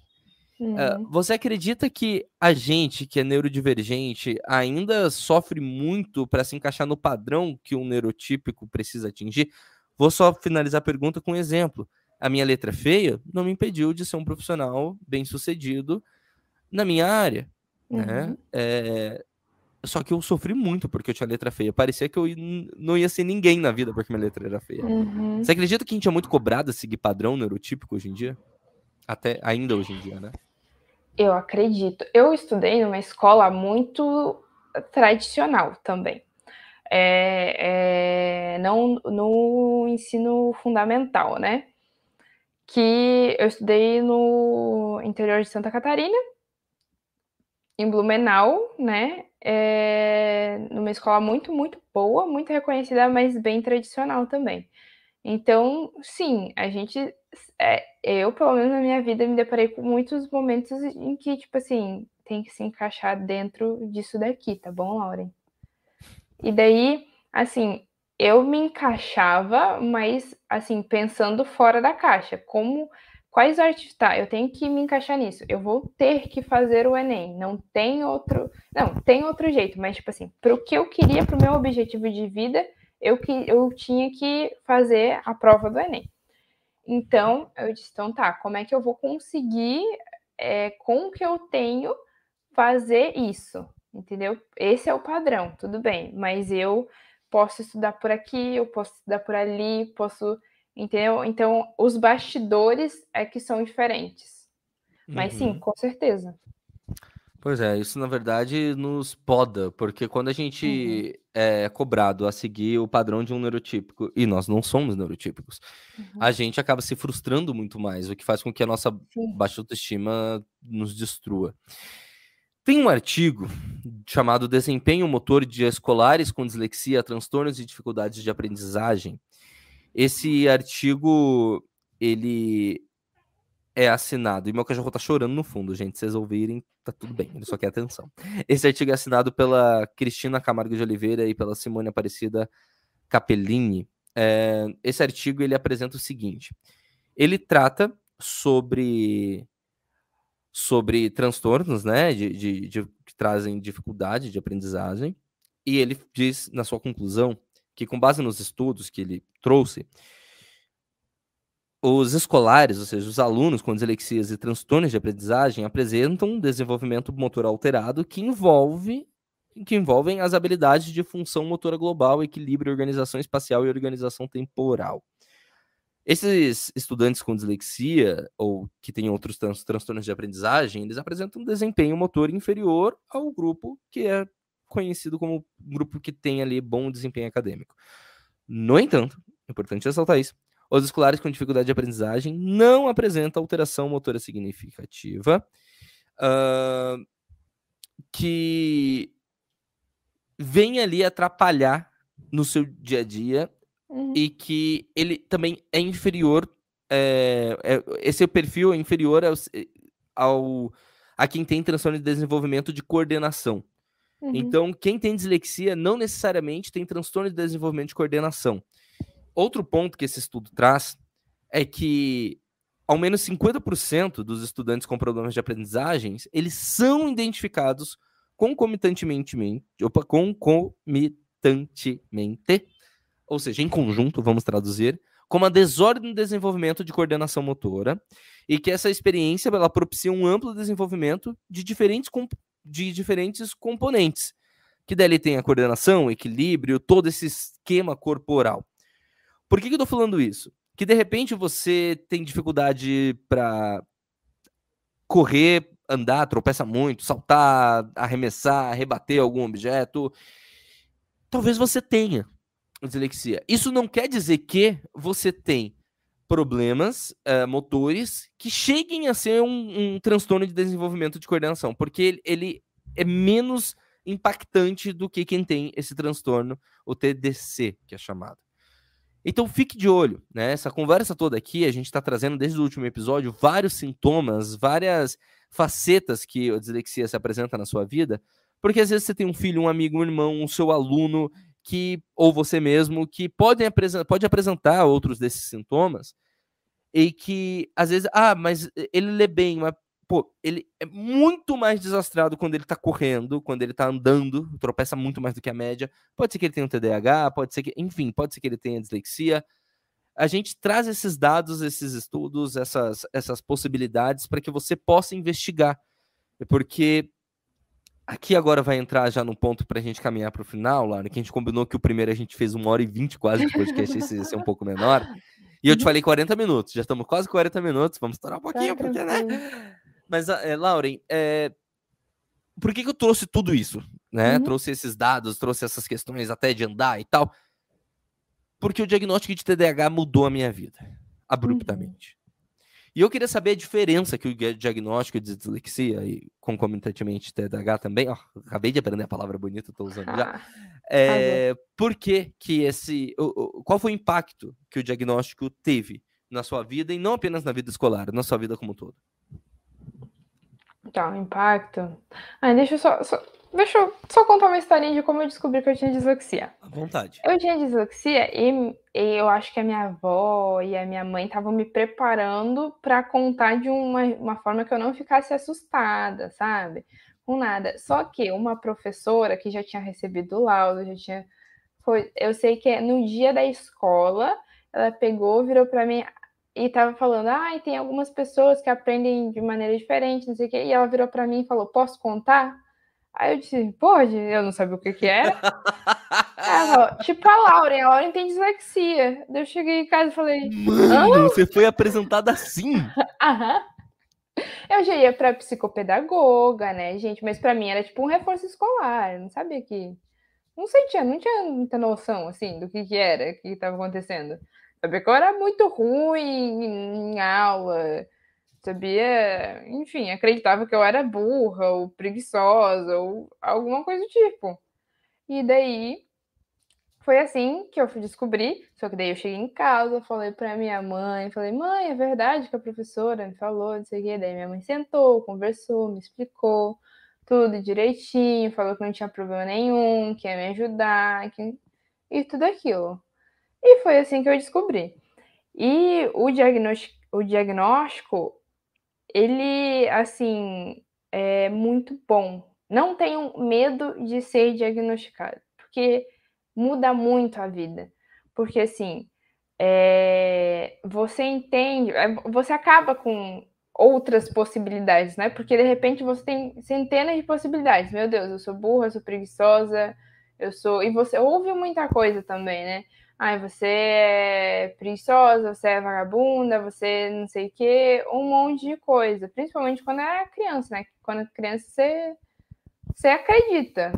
Uh, você acredita que a gente que é neurodivergente ainda sofre muito para se encaixar no padrão que um neurotípico precisa atingir? Vou só finalizar a pergunta com um exemplo. A minha letra feia não me impediu de ser um profissional bem sucedido na minha área. Né? Uhum. Né? É, só que eu sofri muito porque eu tinha letra feia. Parecia que eu não ia ser ninguém na vida porque minha letra era feia. Uhum. Você acredita que a gente é muito cobrado a seguir padrão neurotípico hoje em dia? Até ainda hoje em dia, né? Eu acredito. Eu estudei numa escola muito tradicional também. É, é, não no ensino fundamental, né? Que eu estudei no interior de Santa Catarina, em Blumenau, né? é, numa escola muito, muito boa, muito reconhecida, mas bem tradicional também. Então, sim, a gente, é, eu, pelo menos na minha vida, me deparei com muitos momentos em que, tipo assim, tem que se encaixar dentro disso daqui, tá bom, Lauren? E daí, assim, eu me encaixava, mas, assim, pensando fora da caixa, como quais artes tá? Eu tenho que me encaixar nisso. Eu vou ter que fazer o Enem. Não tem outro, não, tem outro jeito, mas tipo assim, para o que eu queria, para o meu objetivo de vida, eu que eu tinha que fazer a prova do Enem. Então, eu disse, então tá, como é que eu vou conseguir, é, com o que eu tenho, fazer isso? Entendeu? Esse é o padrão, tudo bem, mas eu posso estudar por aqui, eu posso estudar por ali, posso. Entendeu? Então, os bastidores é que são diferentes. Mas sim, uhum. com certeza. Pois é, isso na verdade nos poda, porque quando a gente uhum. é cobrado a seguir o padrão de um neurotípico, e nós não somos neurotípicos, uhum. a gente acaba se frustrando muito mais, o que faz com que a nossa Sim. baixa autoestima nos destrua. Tem um artigo chamado Desempenho Motor de Escolares com Dislexia, Transtornos e Dificuldades de Aprendizagem. Esse artigo, ele é assinado. E meu cachorro tá chorando no fundo, gente. Vocês ouvirem, tá tudo bem. Ele só quer atenção. Esse artigo é assinado pela Cristina Camargo de Oliveira e pela Simone Aparecida Capellini. É, esse artigo ele apresenta o seguinte: ele trata sobre sobre transtornos, né, de, de, de, que trazem dificuldade de aprendizagem, e ele diz na sua conclusão que, com base nos estudos que ele trouxe, os escolares, ou seja, os alunos com dislexias e transtornos de aprendizagem, apresentam um desenvolvimento motor alterado que envolve que envolvem as habilidades de função motora global, equilíbrio, organização espacial e organização temporal. Esses estudantes com dislexia ou que têm outros transtornos de aprendizagem, eles apresentam um desempenho motor inferior ao grupo que é conhecido como grupo que tem ali bom desempenho acadêmico. No entanto, é importante ressaltar isso, os escolares com dificuldade de aprendizagem não apresentam alteração motora significativa, uh, que vem ali atrapalhar no seu dia a dia uhum. e que ele também é inferior. É, é, esse perfil é inferior ao, ao, a quem tem transtorno de desenvolvimento de coordenação. Uhum. Então, quem tem dislexia não necessariamente tem transtorno de desenvolvimento de coordenação. Outro ponto que esse estudo traz é que ao menos 50% dos estudantes com problemas de aprendizagens, eles são identificados concomitantemente, opa, concomitantemente, ou seja, em conjunto, vamos traduzir, como a desordem no desenvolvimento de coordenação motora, e que essa experiência ela propicia um amplo desenvolvimento de diferentes, de diferentes componentes, que dali tem a coordenação, equilíbrio, todo esse esquema corporal. Por que, que eu tô falando isso? Que de repente você tem dificuldade para correr, andar, tropeça muito, saltar, arremessar, rebater algum objeto. Talvez você tenha dislexia. Isso não quer dizer que você tem problemas uh, motores que cheguem a ser um, um, transtorno de desenvolvimento de coordenação, porque ele, ele é menos impactante do que quem tem esse transtorno, o TDC, que é chamado. Então fique de olho, né? Essa conversa toda aqui, a gente está trazendo desde o último episódio vários sintomas, várias facetas que a dislexia se apresenta na sua vida, porque às vezes você tem um filho, um amigo, um irmão, um seu aluno que ou você mesmo que podem apresentar, pode apresentar outros desses sintomas e que às vezes, ah, mas ele lê bem, mas pô, ele é muito mais desastrado quando ele tá correndo, quando ele tá andando, tropeça muito mais do que a média. Pode ser que ele tenha um TDAH, pode ser que, enfim, pode ser que ele tenha dislexia. A gente traz esses dados, esses estudos, essas, essas possibilidades para que você possa investigar. Porque aqui agora vai entrar já no ponto para a gente caminhar para o final, Laura, que a gente combinou que o primeiro a gente fez uma hora e vinte quase de podcast, esse ia ser um pouco menor. E eu te falei 40 minutos, já estamos quase 40 minutos, vamos estourar um pouquinho, tá porque, né? Mas, é, Lauren, é, por que, que eu trouxe tudo isso? Né? Uhum. Trouxe esses dados, trouxe essas questões até de andar e tal. Porque o diagnóstico de TDAH mudou a minha vida, abruptamente. Uhum. E eu queria saber a diferença que o diagnóstico de dislexia e concomitantemente TDAH também, ó, acabei de aprender a palavra bonita, estou usando já. É, por que que esse, qual foi o impacto que o diagnóstico teve na sua vida e não apenas na vida escolar, na sua vida como um todo? Tá, o impacto. Ah, deixa eu só, só, deixa eu só contar uma historinha de como eu descobri que eu tinha dislexia. À vontade. Eu tinha dislexia e, e eu acho que a minha avó e a minha mãe estavam me preparando para contar de uma, uma forma que eu não ficasse assustada, sabe? Com nada. Só que uma professora que já tinha recebido o laudo, já tinha. Foi, eu sei que no dia da escola, ela pegou, virou para mim e tava falando: ah, tem algumas pessoas que aprendem de maneira diferente, não sei o quê. E ela virou para mim e falou: posso contar? Aí eu disse, pode, eu não sabia o que que era. falou, tipo a Lauren, a Lauren tem dislexia. Daí eu cheguei em casa e falei, Mano, você foi apresentada assim? Aham. Eu já ia para psicopedagoga, né, gente? Mas para mim era tipo um reforço escolar. Eu não sabia que. Não sentia, não tinha muita noção, assim, do que que era, o que estava acontecendo. Sabia que eu era muito ruim em aula, sabia, enfim, acreditava que eu era burra ou preguiçosa ou alguma coisa do tipo. E daí foi assim que eu fui descobrir, só que daí eu cheguei em casa, falei para minha mãe, falei: "Mãe, é verdade que a professora me falou, não sei o quê". Daí minha mãe sentou, conversou, me explicou tudo direitinho, falou que não tinha problema nenhum, que ia me ajudar, que... e tudo aquilo. E foi assim que eu descobri. E o o diagnóstico ele, assim, é muito bom. Não tenham medo de ser diagnosticado, porque muda muito a vida. Porque, assim, é, você entende, é, você acaba com outras possibilidades, né? Porque de repente você tem centenas de possibilidades. Meu Deus, eu sou burra, eu sou preguiçosa, eu sou. E você ouve muita coisa também, né? Ai, você é preguiçosa, você é vagabunda, você não sei o quê, um monte de coisa. Principalmente quando é criança, né? Quando é criança você, você acredita.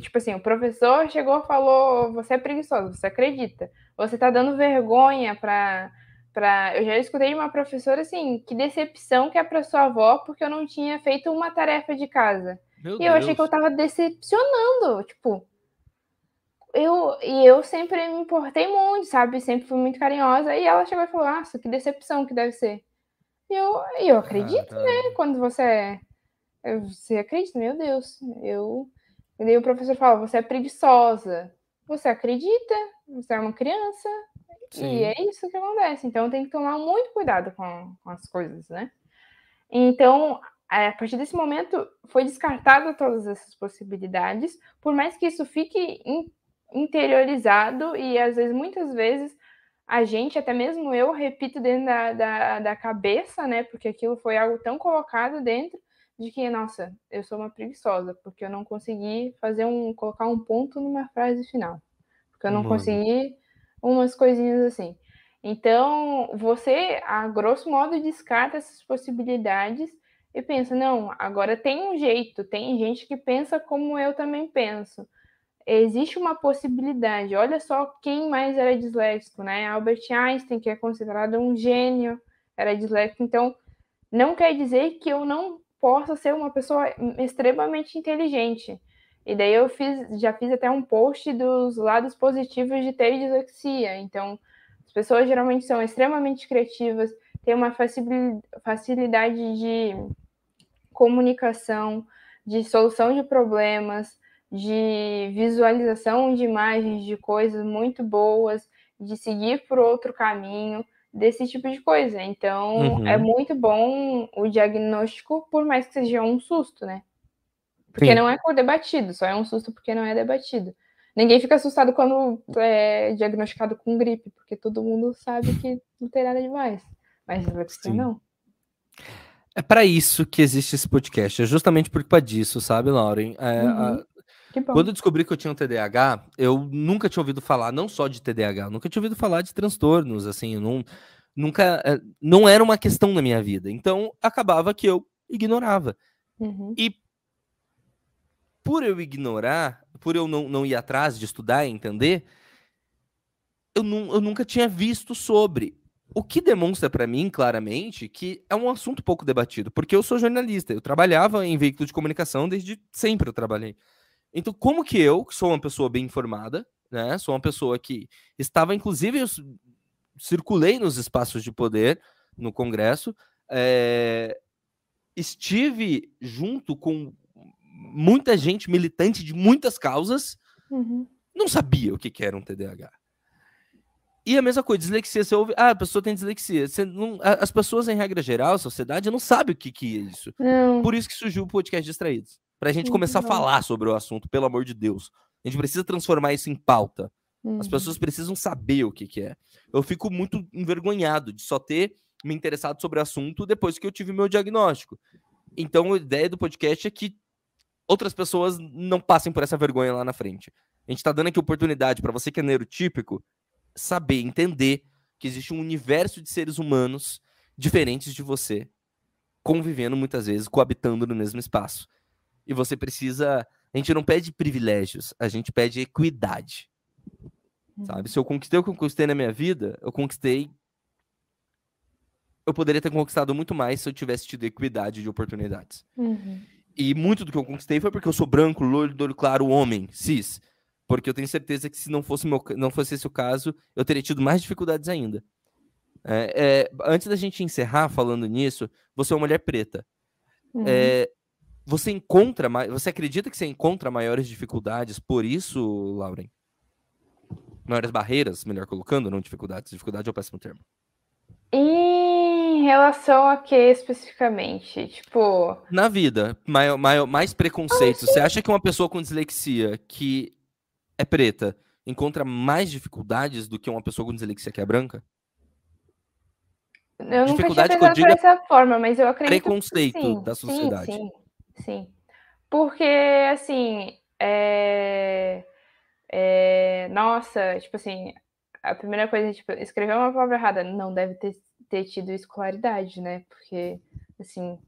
Tipo assim, o professor chegou e falou: você é preguiçosa, você acredita. Você tá dando vergonha pra. pra... Eu já escutei de uma professora assim: que decepção que é pra sua avó porque eu não tinha feito uma tarefa de casa. Meu e Deus. eu achei que eu tava decepcionando. Tipo, eu, e eu sempre me importei muito, sabe? Sempre fui muito carinhosa. E ela chegou e falou: Nossa, que decepção que deve ser. E eu, eu acredito, ah, tá. né? Quando você. Você acredita, meu Deus. Eu. E daí o professor fala: Você é preguiçosa. Você acredita, você é uma criança. Sim. E é isso que acontece. Então tem que tomar muito cuidado com, com as coisas, né? Então, a partir desse momento, foi descartada todas essas possibilidades, por mais que isso fique interiorizado e às vezes, muitas vezes, a gente, até mesmo eu, repito dentro da, da, da cabeça, né? Porque aquilo foi algo tão colocado dentro de que, nossa, eu sou uma preguiçosa, porque eu não consegui fazer um, colocar um ponto numa frase final. Porque eu não Mano. consegui umas coisinhas assim. Então, você, a grosso modo, descarta essas possibilidades e pensa, não, agora tem um jeito, tem gente que pensa como eu também penso existe uma possibilidade. Olha só quem mais era disléxico, né? Albert Einstein, que é considerado um gênio, era disléxico. Então, não quer dizer que eu não possa ser uma pessoa extremamente inteligente. E daí eu fiz, já fiz até um post dos lados positivos de ter dislexia. Então, as pessoas geralmente são extremamente criativas, têm uma facilidade de comunicação, de solução de problemas, de visualização de imagens de coisas muito boas, de seguir por outro caminho, desse tipo de coisa. Então, é uhum. é muito bom o diagnóstico, por mais que seja um susto, né? Porque Sim. não é por debatido, só é um susto porque não é debatido. Ninguém fica assustado quando é diagnosticado com gripe, porque todo mundo sabe que não tem nada demais. Mas você não. É para isso que existe esse podcast, é justamente por culpa disso, sabe, Lauren? É, uhum. a, quando eu descobri que eu tinha um TDAH, eu nunca tinha ouvido falar, não só de TDAH, nunca tinha ouvido falar de transtornos, assim, não, nunca, eh, não era uma questão na minha vida. Então, acabava que eu ignorava. Uhum. E por eu ignorar, por eu não, não ir atrás de estudar e entender, eu, nu, eu nunca tinha visto sobre. O que demonstra para mim, claramente, que é um assunto pouco debatido, porque eu sou jornalista, eu trabalhava em veículo de comunicação desde sempre eu trabalhei. Então, como que eu, que sou uma pessoa bem informada, né? Sou uma pessoa que estava, inclusive, eu circulei nos espaços de poder no Congresso, é, estive junto com muita gente militante de muitas causas Uhum. não sabia o que, que era um TDAH. E a mesma coisa, dislexia, você ouve, ah, a pessoa tem dislexia. Você não, as pessoas, em regra geral, a sociedade, não sabe o que, que é isso. Não. Por isso que surgiu o podcast Distraídos. Pra gente Muito começar a bom. falar sobre o assunto, pelo amor de Deus. A gente precisa transformar isso em pauta. As Uhum. pessoas precisam saber o que, que é. Eu fico muito envergonhado de só ter me interessado sobre o assunto depois que eu tive meu diagnóstico. Então, a ideia do podcast é que outras pessoas não passem por essa vergonha lá na frente. A gente tá dando aqui oportunidade para você que é neurotípico saber, entender que existe um universo de seres humanos diferentes de você, convivendo muitas vezes, coabitando no mesmo espaço. E você precisa. A gente não pede privilégios, a gente pede equidade sabe? Se eu conquistei o que eu conquistei na minha vida, eu conquistei. Eu poderia ter conquistado muito mais se eu tivesse tido equidade de oportunidades. Uhum. E muito do que eu conquistei foi porque eu sou branco, loiro, do olho claro, homem, cis. Porque eu tenho certeza que se não fosse, meu, não fosse esse o caso, eu teria tido mais dificuldades ainda. É, é, antes da gente encerrar falando nisso, você é uma mulher preta. Uhum. É, você encontra, você acredita que você encontra maiores dificuldades por isso, Lauren? Maiores barreiras, melhor colocando, não dificuldades. Dificuldade é o péssimo termo. Em relação a que especificamente? Tipo, Na vida, mais preconceito. Você acha que uma pessoa com dislexia que é preta encontra mais dificuldades do que uma pessoa com dislexia que é branca? eu nunca tinha que pensado digo por é forma, mas eu acredito que Preconceito sim, da sociedade. Sim, sim. Porque, assim, é... é, Nossa, tipo assim, a primeira coisa, tipo, escrever uma palavra errada não deve ter, ter tido escolaridade, né? Porque, assim,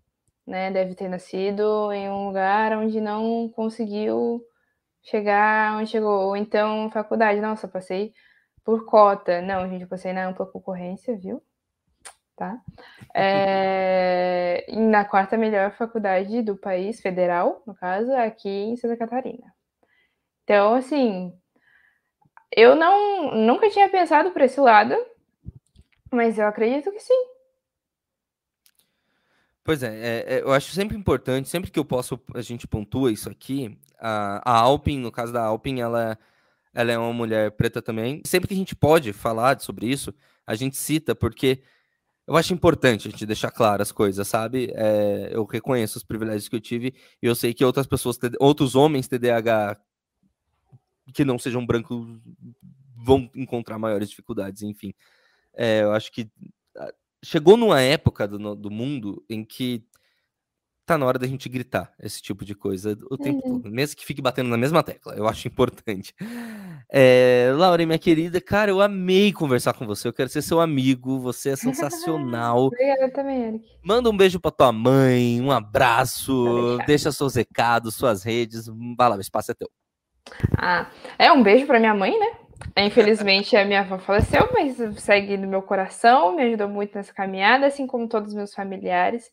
né, deve ter nascido em um lugar onde não conseguiu chegar onde chegou. Ou então, faculdade, nossa, passei por cota. Não, gente, eu passei na ampla concorrência, viu? Tá? É, na quarta melhor faculdade do país, federal, no caso, aqui em Santa Catarina. Então, assim, eu não nunca tinha pensado por esse lado, mas eu acredito que sim. Pois é, é, é, eu acho sempre importante, sempre que eu posso, a gente pontua isso aqui. A, a Alpin, no caso da Alpin, ela, ela é uma mulher preta também. Sempre que a gente pode falar sobre isso, a gente cita, porque eu acho importante a gente deixar claro as coisas, sabe? É, eu reconheço os privilégios que eu tive e eu sei que outras pessoas, outros homens TDAH que não sejam brancos vão encontrar maiores dificuldades, enfim. É, eu acho que ah, chegou numa época do, do mundo em que tá na hora da gente gritar esse tipo de coisa o tempo Uhum. todo, mesmo que fique batendo na mesma tecla, eu acho importante. É, Laura, minha querida, cara, eu amei conversar com você, eu quero ser seu amigo, você é sensacional. Obrigada também, Eric. Manda um beijo pra tua mãe, um Pode abraço, deixar. deixa seus recados, suas redes, vai lá, o espaço é teu. Ah, é um beijo para minha mãe, né? Infelizmente a minha avó faleceu, mas segue no meu coração, me ajudou muito nessa caminhada, assim como todos os meus familiares.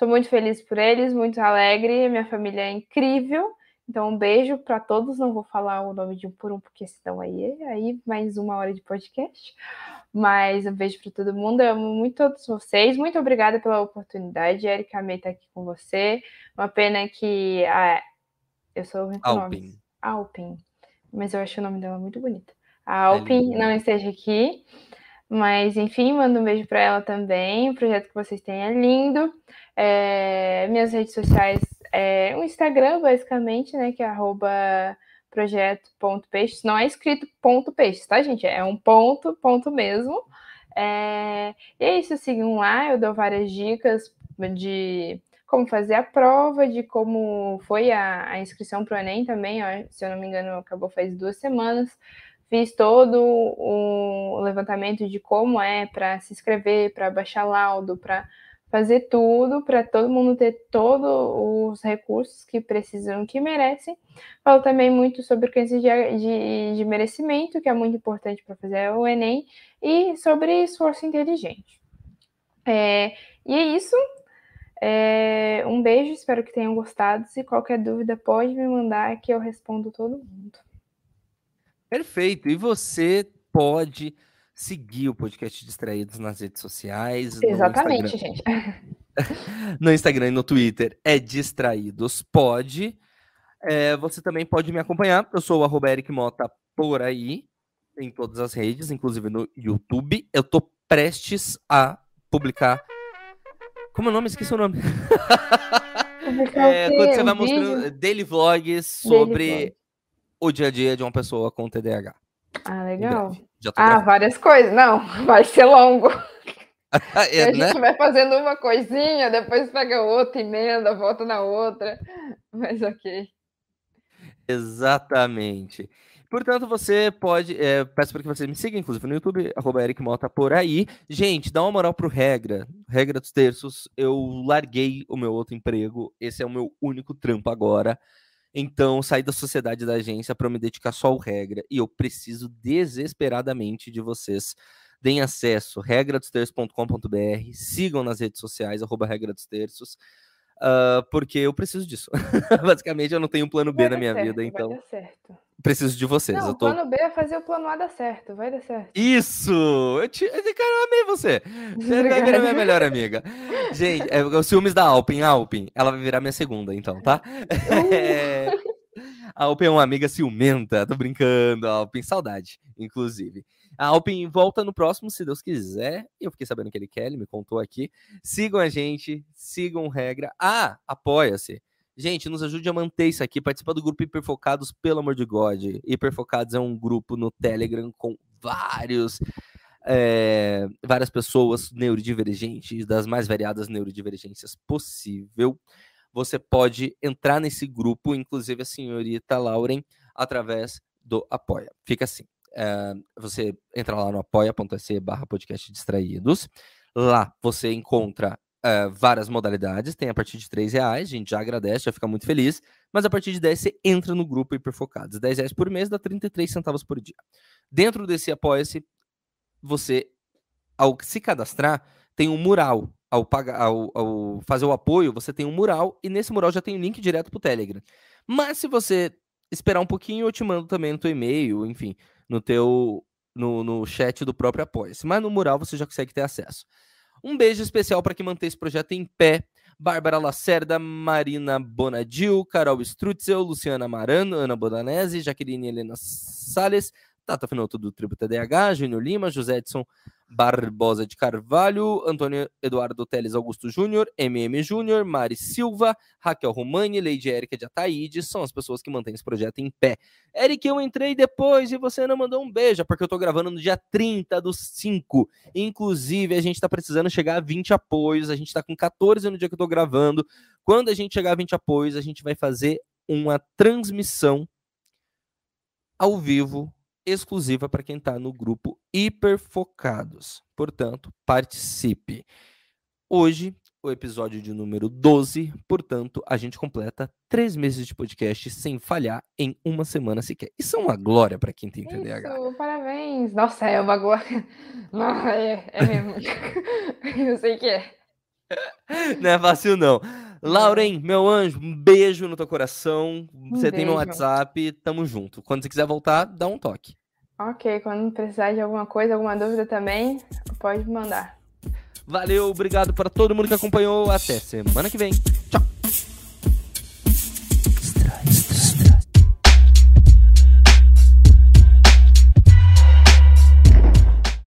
Sou muito feliz por eles, muito alegre, minha família é incrível. Então, um beijo para todos. Não vou falar o nome de um por um, porque senão aí, aí mais uma hora de podcast. Mas um beijo para todo mundo. Eu amo muito todos vocês. Muito obrigada pela oportunidade. Erika amei estar aqui com você. Uma pena que ah, eu sou ruim com Alpin. nomes. Alpin. Mas eu acho o nome dela muito bonito. A Alpin lindo, né? não esteja aqui. Mas, enfim, mando um beijo para ela também. O projeto que vocês têm é lindo. É, minhas redes sociais é o Instagram, basicamente, né? Que é arroba projeto.peixes. Não é escrito ponto peixes, tá, gente? É um ponto, ponto mesmo. É, e é isso, sigam lá. Eu dou várias dicas de como fazer a prova, de como foi a, a inscrição para o Enem também. Ó, se eu não me engano, acabou faz duas semanas. Fiz todo o levantamento de como é para se inscrever, para baixar laudo, para fazer tudo, para todo mundo ter todos os recursos que precisam, que merecem. Falo também muito sobre crenças de, de, de merecimento, que é muito importante para fazer o Enem, e sobre esforço inteligente. É, e é isso. É, um beijo, espero que tenham gostado. Se qualquer dúvida, pode me mandar que eu respondo todo mundo. Perfeito. E você pode seguir o podcast Distraídos nas redes sociais. Exatamente, no gente. No Instagram e no Twitter é Distraídos Pod. É, você também pode me acompanhar. Eu sou o Eric Mota por aí, em todas as redes, inclusive no YouTube. Eu tô prestes a publicar. Como é o nome? Esqueci o nome. é, quando você vai mostrando daily vlogs sobre. O dia a dia de uma pessoa com TDAH. Ah, legal. Ah, várias coisas. Não, vai ser longo. é, a né? gente vai fazendo uma coisinha, depois pega outra, emenda, volta na outra. Mas ok. Exatamente. Portanto, você pode. É, peço para que você me siga, inclusive no YouTube, arroba Eric Mota por aí. Gente, dá uma moral pro Regra. Regra dos Terços. Eu larguei o meu outro emprego. Esse é o meu único trampo agora. Então, saí da sociedade da agência para me dedicar só ao Regra. E eu preciso desesperadamente de vocês deem acesso regradosterços.com.br, sigam nas redes sociais, arroba regra dos terços, uh, porque eu preciso disso. Basicamente, eu não tenho um plano B vai na minha certo, vida, então. Vai dar certo. Preciso de vocês. Não, o tô... plano B é fazer o plano A dar certo, vai dar certo. Isso! Eu te... Cara, eu amei você. Você vai virar minha melhor amiga. Gente, é, os ciúmes da Alpin, Alpin, ela vai virar minha segunda, então, tá? Uh. É... A Alpin é uma amiga ciumenta, tô brincando, Alpin, saudade, inclusive. A Alpin volta no próximo, se Deus quiser. Eu fiquei sabendo que ele quer, ele me contou aqui. Sigam a gente, sigam regra. Ah, apoia-se. Gente, nos ajude a manter isso aqui. Participa do grupo Hiperfocados, pelo amor de God. Hiperfocados é um grupo no Telegram com vários. É, várias pessoas neurodivergentes, das mais variadas neurodivergências possível. Você pode entrar nesse grupo, inclusive a senhorita Lauren, através do Apoia. Fica assim. É, você entra lá no apoia.se barra podcast distraídos. Lá você encontra é, várias modalidades, tem a partir de 3 reais, a gente já agradece, já fica muito feliz, mas a partir de 10 você entra no grupo Hiperfocados. 10 reais por mês dá 33 centavos por dia. Dentro desse apoia-se, você, ao se cadastrar, tem um mural. Ao, pagar, ao, ao fazer o apoio, você tem um mural, e nesse mural já tem um link direto para o Telegram. Mas se você esperar um pouquinho, eu te mando também no teu e-mail, enfim, no teu no, no chat do próprio Apoia-se. Mas no mural você já consegue ter acesso. Um beijo especial para quem mantém esse projeto em pé. Bárbara Lacerda, Marina Bonadil, Carol Strutzel, Luciana Marano, Ana Bodanese, Jaqueline Helena Sales, Tata Finoto do Tribo TDH, Júnior Lima, José Edson Barbosa de Carvalho, Antônio Eduardo Teles Augusto Júnior, MM Júnior, Mari Silva, Raquel Romani, Lady Érica de Ataíde, são as pessoas que mantêm esse projeto em pé. Eric, eu entrei depois e você não mandou um beijo, porque eu tô gravando no dia 30 do 5. Inclusive, a gente tá precisando chegar a 20 apoios, a gente tá com 14 no dia que eu tô gravando. Quando a gente chegar a 20 apoios, a gente vai fazer uma transmissão ao vivo exclusiva para quem está no grupo Hiperfocados. Portanto, participe. Hoje, o episódio de número 12, portanto, a gente completa três meses de podcast sem falhar em uma semana sequer. Isso é uma glória para quem tem TDAH. Isso, parabéns. Nossa, é uma glória. Não, é, é mesmo. Eu sei que é. Não é fácil, não. Lauren, meu anjo, um beijo no teu coração. Um você beijo. tem meu WhatsApp, tamo junto. Quando você quiser voltar, dá um toque. Ok, quando precisar de alguma coisa, alguma dúvida também, pode mandar. Valeu, obrigado para todo mundo que acompanhou. Até semana que vem. Tchau.